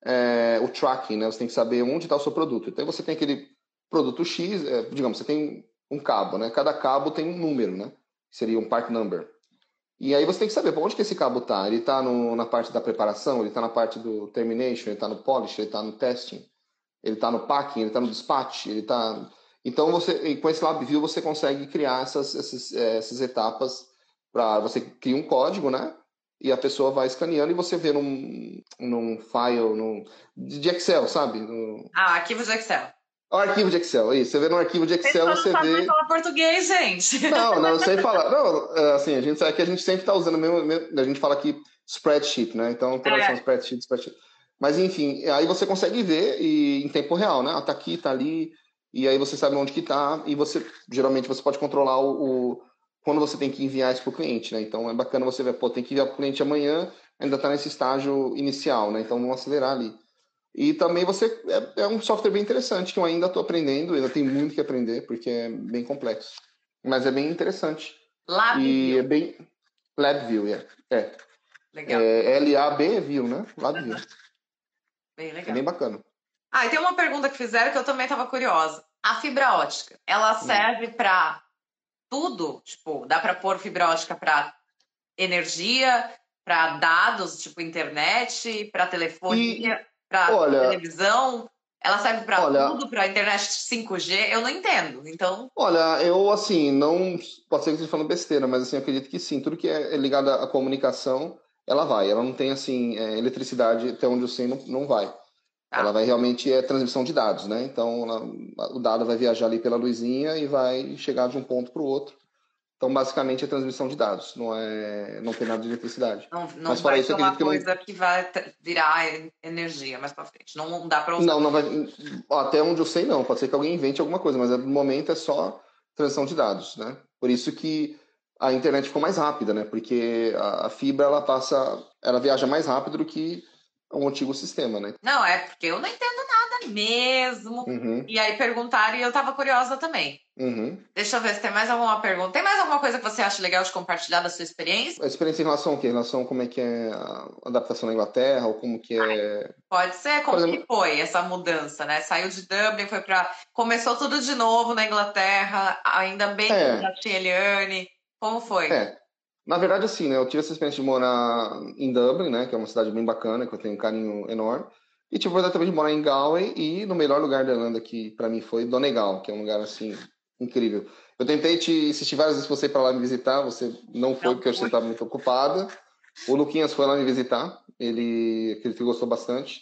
é, o tracking, né? Você tem que saber onde está o seu produto. Então você tem aquele produto X, é, digamos, você tem um cabo, né? Cada cabo tem um número, né? Seria um part number. E aí você tem que saber onde que esse cabo está. Ele está na parte da preparação, ele está na parte do termination, ele está no polish, ele está no testing, ele está no packing, ele está no dispatch, ele está... Então, você, com esse LabVIEW, você consegue criar essas, essas, é, essas etapas para... Você cria um código, né? E a pessoa vai escaneando e você vê num, num file num, de Excel, sabe? No... Ah, arquivo de Excel. O arquivo de Excel, isso. Você vê no arquivo de Excel, você, não vê. Não falar português, gente. Não, não, sei falar. Não, é, assim, a gente sabe que a gente sempre está usando o mesmo. A gente fala aqui spreadsheet, né? Então, todas é. spreadsheet, spreadsheet. Mas, enfim, aí você consegue ver e, em tempo real, né? Ah, tá aqui, tá ali. E aí você sabe onde que tá. E você, geralmente, você pode controlar o, o quando você tem que enviar isso para o cliente, né? Então é bacana você ver, pô, tem que enviar para o cliente amanhã, ainda está nesse estágio inicial, né? Então vamos acelerar ali. E também você é, é um software bem interessante que eu ainda estou aprendendo, ainda tem muito que aprender porque é bem complexo, mas é bem interessante. LabVIEW. E é bem LabVIEW, é. é. Legal. É L-A-B View, né? LabVIEW. Bem É legal. bem bacana. Ah, e tem uma pergunta que fizeram que eu também estava curiosa. A fibra ótica, ela Hum. serve para tudo? Tipo, dá para pôr fibra ótica para energia, para dados, tipo internet, para telefonia, para televisão? Ela serve para tudo, para internet 5G? Eu não entendo. Então, Olha, eu assim, não. Pode ser que esteja falando besteira, mas assim, eu acredito que sim. Tudo que é ligado à comunicação, ela vai. Ela não tem, assim, é, eletricidade, até onde eu sei, não, não vai. Tá. Ela vai realmente é transmissão de dados, né? Então, ela- o dado vai viajar ali pela luzinha e vai chegar de um ponto para o outro. Então, basicamente, é transmissão de dados, não é, não tem nada de eletricidade. não, não Mas vai ser uma acredito que não- coisa que vai virar en- energia mais para frente. Não dá para usar. Não, não vai. Até onde eu sei, não. Pode ser que alguém invente alguma coisa, mas no momento é só transição de dados, né? Por isso que a internet ficou mais rápida, né? Porque a, a fibra ela passa, ela viaja mais rápido do que um antigo sistema, né? Não, é porque eu não entendo nada mesmo. Uhum, E aí perguntaram e eu tava curiosa também. uhum. Deixa eu ver se tem mais alguma pergunta. Tem mais alguma coisa que você acha legal de compartilhar da sua experiência? A experiência em relação ao quê? Em relação a como é que é a adaptação na Inglaterra, ou como que é. Pode ser? Como exemplo- que foi essa mudança, né? Saiu de Dublin, foi para Começou tudo de novo na Inglaterra, ainda bem É. que tinha Eliane. Como foi? É. Na verdade, assim, né? Eu tive essa experiência de morar em Dublin, né? Que é uma cidade bem bacana, que eu tenho um carinho enorme. E tive a oportunidade também de morar em Galway e no melhor lugar da Irlanda que para mim foi Donegal, que é um lugar assim incrível. Eu tentei te insistir várias vezes você para lá me visitar, você não foi Não porque você estava muito ocupada. O Luquinhas foi lá me visitar, ele que gostou bastante.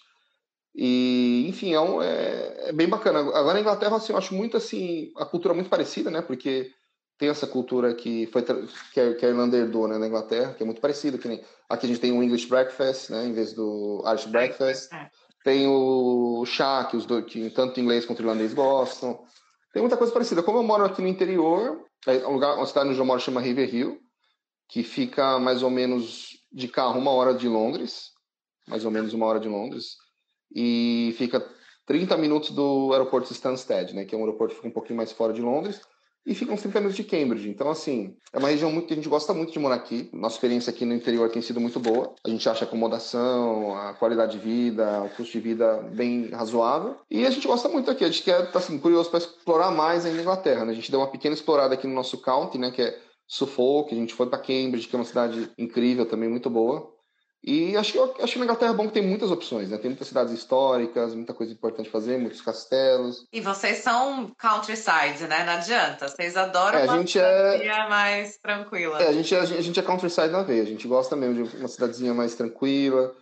E, enfim, é, um- é- é bem bacana. Agora na Inglaterra, assim, eu acho muito assim, a cultura é muito parecida, né? Porque tem essa cultura que foi que a, que a Irlanda herdou, né, na Inglaterra, que é muito parecida, que nem aqui a gente tem o English breakfast, né, em vez do Irish breakfast. É. Tem o chá, que, os dois, que tanto inglês quanto irlandês gostam. Tem muita coisa parecida. Como eu moro aqui no interior, é um lugar, uma cidade onde eu moro chama Riverhill, que fica mais ou menos de carro uma hora de Londres, mais ou menos uma hora de Londres, e fica 30 minutos do aeroporto de Stansted, né, que é um aeroporto que fica um pouquinho mais fora de Londres, e fica uns 30 minutos de Cambridge. Então, assim, é uma região muito que a gente gosta muito de morar aqui. Nossa experiência aqui no interior tem sido muito boa. A gente acha a acomodação, a qualidade de vida, o custo de vida bem razoável. E a gente gosta muito aqui. A gente quer, tá assim, curioso para explorar mais ainda a Inglaterra, né? A gente deu uma pequena explorada aqui no nosso county, né, que é Suffolk. A gente foi para Cambridge, que é uma cidade incrível também, muito boa. E acho que, acho que na Inglaterra é bom que tem muitas opções, né? Tem muitas cidades históricas, muita coisa importante fazer, muitos castelos. E vocês são countryside, né? Não adianta. Vocês adoram É, a uma gente é- mais tranquila. É, a gente, a gente a gente é countryside na veia. A gente gosta mesmo de uma cidadezinha mais tranquila,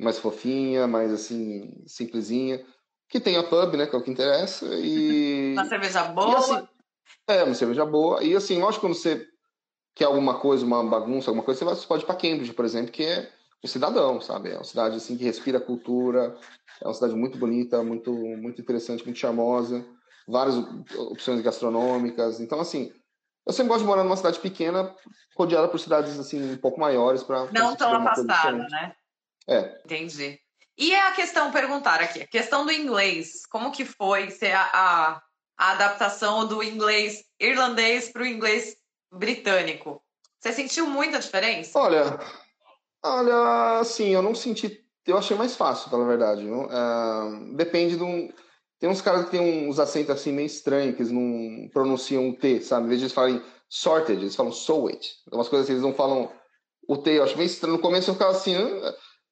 mais fofinha, mais assim, simplesinha. Que tem a pub, né? Que é o que interessa. E. Uma cerveja e, boa. assim, é, uma cerveja boa. E assim, lógico, quando você quer alguma coisa, uma bagunça, alguma coisa, você, vai, você pode ir pra Cambridge, por exemplo, que é um cidadão, sabe? É uma cidade assim que respira cultura. É uma cidade muito bonita, muito, muito interessante, muito charmosa. Várias opções gastronômicas. Então, assim, eu sempre gosto de morar numa cidade pequena, rodeada por cidades assim um pouco maiores para não tão afastada, né? É. Entendi. E a questão, perguntar aqui, a questão do inglês, como que foi ser a, a, a adaptação do inglês irlandês para o inglês britânico? Você sentiu muita diferença? Olha, olha, assim, eu não senti, eu achei mais fácil, pela verdade. É, depende do. Tem uns caras que tem uns acentos assim meio estranhos, que eles não pronunciam o T, sabe? Em vez de eles falarem sorted, eles falam so it. Umas coisas assim, eles não falam o T, eu acho meio estranho. No começo eu ficava assim,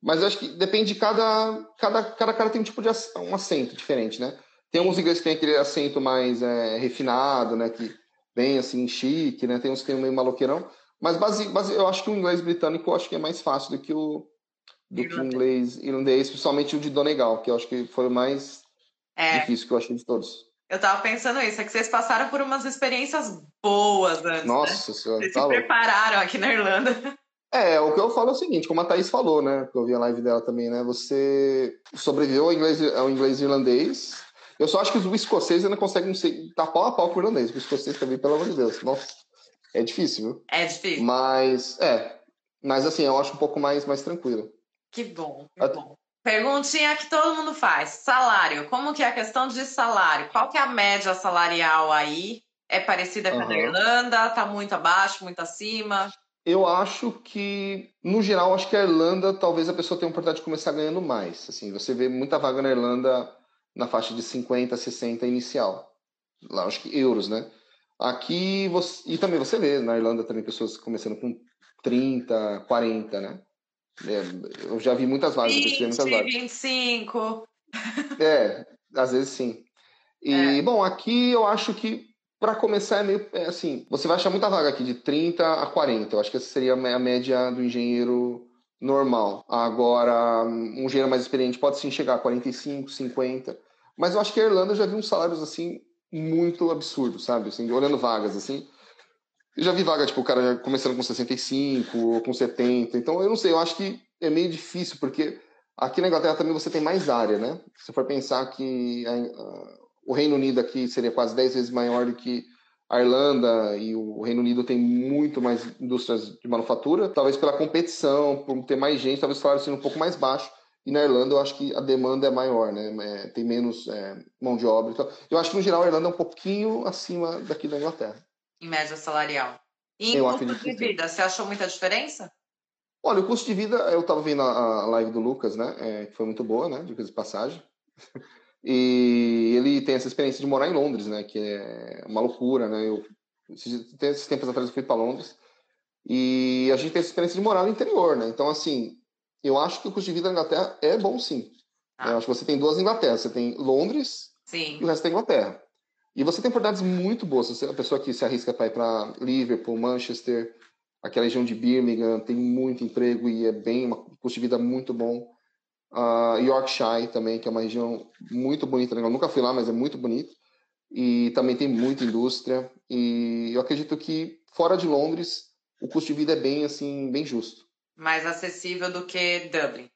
mas eu acho que depende de cada, cada, cada cara tem um tipo de um acento diferente, né? Tem alguns ingleses que tem aquele acento mais é, refinado, né? Que bem assim, chique, né? Tem uns que tem um meio maloqueirão. Mas base, base, eu acho que o inglês britânico eu acho que é mais fácil do que o, do que o inglês irlandês, principalmente o de Donegal, que eu acho que foi o mais É, difícil que eu achei de todos. eu tava pensando isso, é que vocês passaram por umas experiências boas antes, né? Nossa senhora, Vocês tá se louco. prepararam aqui na Irlanda. É, o que eu falo é o seguinte, como a Thaís falou, né? Que eu vi a live dela também, né? Você sobreviveu ao inglês, ao inglês irlandês. Eu só acho que os escoceses ainda conseguem ser tá pau a pau com o irlandês. O escocês também, pelo amor de Deus. Nossa. É difícil, viu? É difícil. Mas, é. Mas assim, eu acho um pouco mais, mais tranquilo. Que bom, que bom. Perguntinha que todo mundo faz. Salário. Como que é a questão de salário? Qual que é a média salarial aí? É parecida com a da Irlanda? Tá muito abaixo, muito acima? Eu acho que, no geral, acho que a Irlanda, talvez a pessoa tenha a oportunidade de começar ganhando mais. Assim, você vê muita vaga na Irlanda na faixa de 50, 60 inicial. Lá, acho que euros, né? Aqui, você, e também você vê na Irlanda também pessoas começando com 30, 40, né? É, eu já vi muitas vagas, 20, muitas vagas. 25. É, às vezes sim. E, é. bom, aqui eu acho que para começar é meio é assim, você vai achar muita vaga aqui de 30 a 40. Eu acho que essa seria a média do engenheiro normal. Agora, um engenheiro mais experiente pode sim chegar a 45, 50. Mas eu acho que a Irlanda já viu uns salários assim muito absurdos, sabe? Assim, olhando vagas assim. Eu já vi vaga, tipo, o cara começando com 65 ou com 70. Então, eu não sei, eu acho que é meio difícil, porque aqui na Inglaterra também você tem mais área, né? Se for pensar que a, a, o Reino Unido aqui seria quase 10 vezes maior do que a Irlanda e o Reino Unido tem muito mais indústrias de manufatura, talvez pela competição, por ter mais gente, talvez o salário seja um pouco mais baixo. E na Irlanda eu acho que a demanda é maior, né? É, tem menos é, mão de obra. Então, eu acho que no geral a Irlanda é um pouquinho acima daqui da Inglaterra em média salarial. E em eu custo de vida, você achou muita diferença? Olha, o custo de vida, eu estava vendo a, live do Lucas, né? É, que foi muito boa, né? De passagem. E ele tem essa experiência de morar em Londres, né? Que é uma loucura, né? Eu, esses tempos atrás eu fui para Londres e a gente tem essa experiência de morar no interior, né? Então, assim, eu acho que o custo de vida na Inglaterra é bom sim. Ah. Eu acho que você tem duas Inglaterras. Você tem Londres sim. e o resto da Inglaterra. E você tem oportunidades muito boas. Você é uma pessoa que se arrisca para ir para Liverpool, Manchester, aquela região de Birmingham, tem muito emprego e é bem, uma custo de vida muito bom. Uh, Yorkshire também, que é uma região muito bonita. Eu nunca fui lá, mas é muito bonito. E também tem muita indústria. E eu acredito que fora de Londres, o custo de vida é bem assim, bem justo. Mais acessível do que Dublin.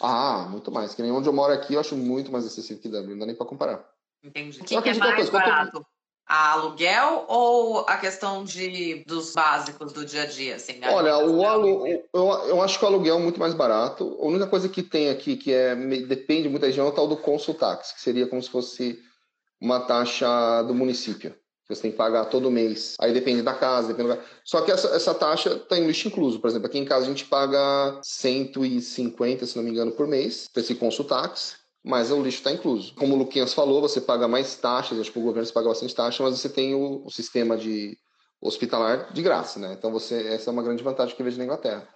Ah, muito mais. Que nem onde eu moro aqui, eu acho muito mais acessível que Dublin. Não dá nem para comparar. Entendi. O que, que é mais coisa, barato? A aluguel ou a questão de, dos básicos do dia a dia? Assim, né? Olha, o alu, eu, eu acho que o aluguel é muito mais barato. A única coisa que tem aqui, que é, depende muito da região, é o tal do consul tax, que seria como se fosse uma taxa do município. Você tem que pagar todo mês. Aí depende da casa, depende da... Só que essa, essa taxa está em lixo incluso. Por exemplo, aqui em casa a gente paga 150, se não me engano, por mês, para esse consul tax mas o lixo está incluso. Como o Luquinhas falou, você paga mais taxas, acho que o governo paga bastante taxa, mas você tem o, o, sistema de hospitalar de graça, né? Então você essa é uma grande vantagem que eu vejo na Inglaterra.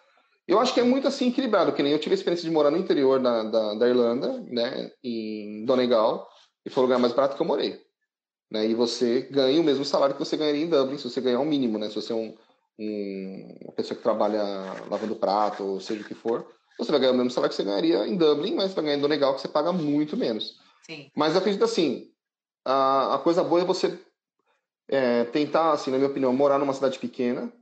Eu acho que é muito assim equilibrado, que nem eu tive a experiência de morar no interior da, da, da Irlanda, né, em Donegal, e foi o lugar mais barato que eu morei. Né? E você ganha o mesmo salário que você ganharia em Dublin, se você ganhar o um mínimo, né? Se você é um, um, uma pessoa que trabalha lavando prato, ou seja o que for, você vai ganhar o mesmo salário que você ganharia em Dublin, mas vai ganhar em Donegal que você paga muito menos. Sim. Mas eu acredito assim, a, a coisa boa é você é, tentar, assim, na minha opinião, morar numa cidade pequena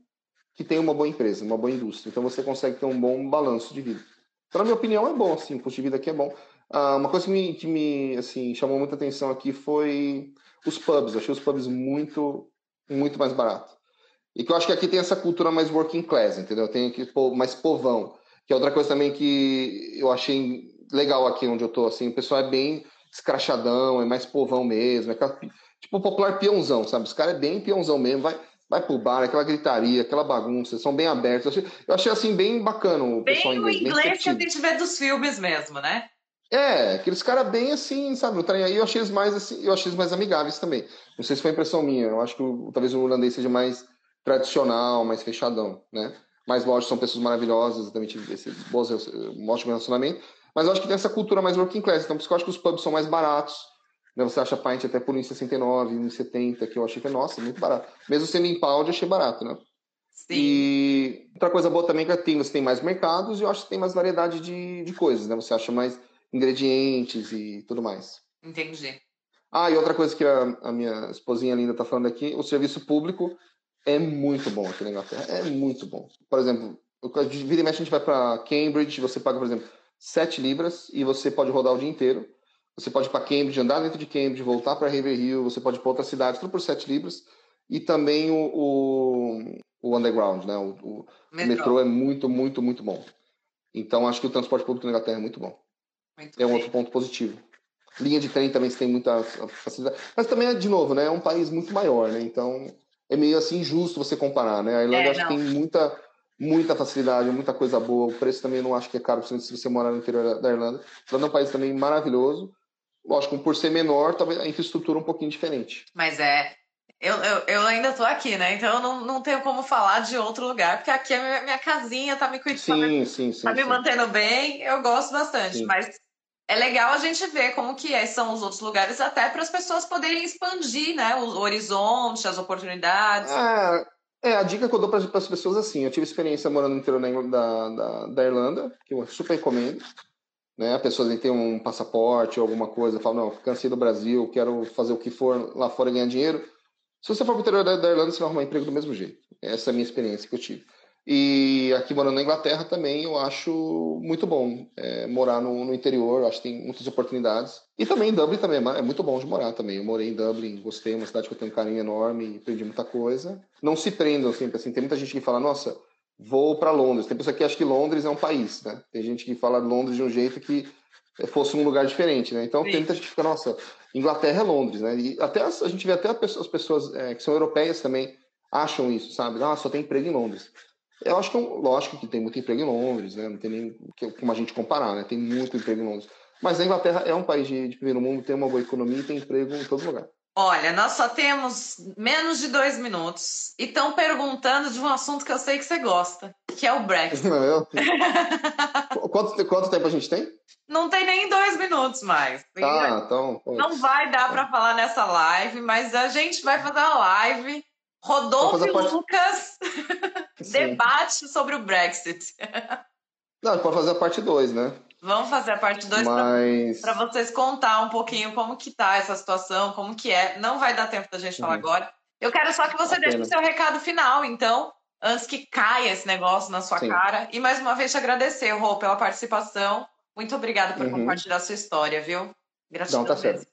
que tem uma boa empresa, uma boa indústria. Então você consegue ter um bom balanço de vida. Então, na minha opinião, é bom, assim, o custo de vida aqui é bom. Ah, uma coisa que me, que me assim, chamou muita atenção aqui foi os pubs. Achei os pubs muito, muito mais baratos. E que eu acho que aqui tem essa cultura mais working class, entendeu? Tem aqui mais povão. Que é outra coisa também que eu achei legal aqui onde eu tô, assim, o pessoal é bem escrachadão, é mais povão mesmo, é aquela, tipo popular peãozão, sabe? Os caras é bem peãozão mesmo, vai, vai pro bar, aquela gritaria, aquela bagunça, são bem abertos. Eu achei, eu achei assim, bem bacana o bem pessoal inglês. Bem o inglês que a gente vê dos filmes mesmo, né? É, aqueles caras bem assim, sabe? Aí eu achei eles mais assim, eu achei eles mais amigáveis também. Não sei se foi impressão minha, eu acho que talvez o holandês seja mais tradicional, mais fechadão, né? Mas lógico, são pessoas maravilhosas, também tive esse bons, um ótimo relacionamento. Mas eu acho que tem essa cultura mais working class, então por isso que eu acho que os pubs são mais baratos. Né? Você acha pint até por 1,69, 1,70, que eu achei que é, nossa, muito barato. Mesmo sendo em pound, achei barato, né? Sim. E outra coisa boa também é que tem, você tem mais mercados e eu acho que tem mais variedade de, de coisas, né? Você acha mais ingredientes e tudo mais. Entendi. Ah, e outra coisa que a, a minha esposinha linda tá falando aqui, o serviço público é muito bom aqui na Inglaterra. É muito bom. Por exemplo, vira e mexe a gente vai para Cambridge, você paga, por exemplo, 7 libras e você pode rodar o dia inteiro. Você pode ir para Cambridge, andar dentro de Cambridge, voltar para Riverhill, você pode ir para outra cidade, tudo por 7 libras. e também o, o, o underground, né? O, o metrô. metrô. é muito, muito, muito bom. Então acho que o transporte público na Inglaterra é muito bom. Muito é um bem. outro ponto positivo. Linha de trem também tem muita facilidade. Mas também, de novo, né? É um país muito maior, né? Então é meio assim injusto você comparar, né? A Irlanda é, acho que tem muita, muita facilidade, muita coisa boa. O preço também não acho que é caro se você morar no interior da Irlanda. A Irlanda é um país também maravilhoso. Lógico, por ser menor, talvez a infraestrutura é um pouquinho diferente. Mas é. Eu, eu, eu ainda tô aqui, né? Então eu não, não tenho como falar de outro lugar, porque aqui a minha, minha casinha tá me cuidando. Sim, tá me, sim, sim. Tá me mantendo bem, eu gosto bastante. Mas é legal a gente ver como que é, são os outros lugares, até para as pessoas poderem expandir, né? O horizonte, as oportunidades. É, é a dica que eu dou para as pessoas assim. Eu tive experiência morando no interior da, da, da Irlanda, que eu super recomendo. Né? A pessoa tem um passaporte ou alguma coisa, fala, não, cansei do Brasil, quero fazer o que for lá fora e ganhar dinheiro. Se você for para o interior da, da Irlanda, você vai arrumar emprego do mesmo jeito. Essa é a minha experiência que eu tive. E aqui morando na Inglaterra também eu acho muito bom é, morar no, no, interior, acho que tem muitas oportunidades. E também Dublin também é muito bom de morar também. Eu morei em Dublin, gostei, é uma cidade que eu tenho um carinho enorme, aprendi muita coisa. Não se prendam sempre assim, tem muita gente que fala, nossa, vou para Londres. Tem pessoa que acha que Londres é um país, né? Tem gente que fala Londres de um jeito que fosse um lugar diferente, né? Então Sim. tem muita gente que fica, nossa, Inglaterra é Londres, né? E até as, a gente vê até as pessoas é, que são europeias também acham isso, sabe? Ah, só tem emprego em Londres. Eu acho que, é lógico que tem muito emprego em Londres, né? Não tem nem como a gente comparar, né? Tem muito emprego em Londres. Mas a Inglaterra é um país de, de primeiro mundo, tem uma boa economia e tem emprego em todo lugar. Olha, nós só temos menos de dois minutos e estão perguntando de um assunto que eu sei que você gosta, que é o Brexit. Não, eu... quanto, quanto tempo a gente tem? Não tem nem dois minutos mais. Ah, então. Não vai dar para falar nessa live, mas a gente vai fazer uma live Rodolfo e. Lucas debate sobre o Brexit. Não, pode fazer a parte 2, né? Vamos fazer a parte 2 Mas... para vocês contar um pouquinho como que tá essa situação, como que é. Não vai dar tempo da gente uhum. falar agora. Eu quero só que você deixe o seu recado final, então, antes que caia esse negócio na sua Sim. cara. E mais uma vez te agradecer, Rô, pela participação. Muito obrigada por uhum. compartilhar a sua história, viu? Gratidão. Não, tá certo.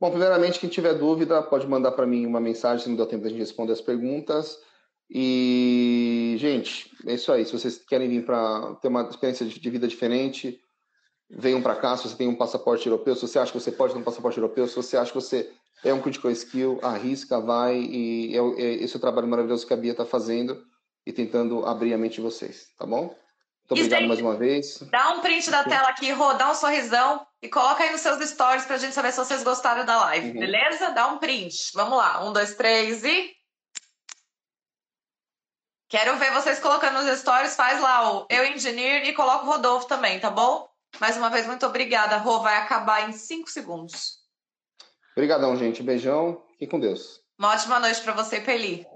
Bom, primeiramente, quem tiver dúvida pode mandar para mim uma mensagem, se não deu tempo de a gente responder as perguntas. E, gente, é isso aí. Se vocês querem vir para ter uma experiência de vida diferente, venham para cá. Se você tem um passaporte europeu, se você acha que você pode ter um passaporte europeu, se você acha que você é um critical skill, arrisca, vai. E é, é esse é o trabalho maravilhoso que a Bia está fazendo e tentando abrir a mente de vocês, tá bom? Muito obrigado mais uma vez. Dá um print da tela aqui, Rô, dá um sorrisão e coloca aí nos seus stories pra gente saber se vocês gostaram da live, uhum. beleza? Dá um print. Vamos lá. Um, dois, três e. Quero ver vocês colocando nos stories. Faz lá o Eu Engineer e coloca o Rodolfo também, tá bom? Mais uma vez, muito obrigada. Rô, vai acabar em cinco segundos. Obrigadão, gente. Beijão. Fique com Deus. Uma ótima noite para você, Peli.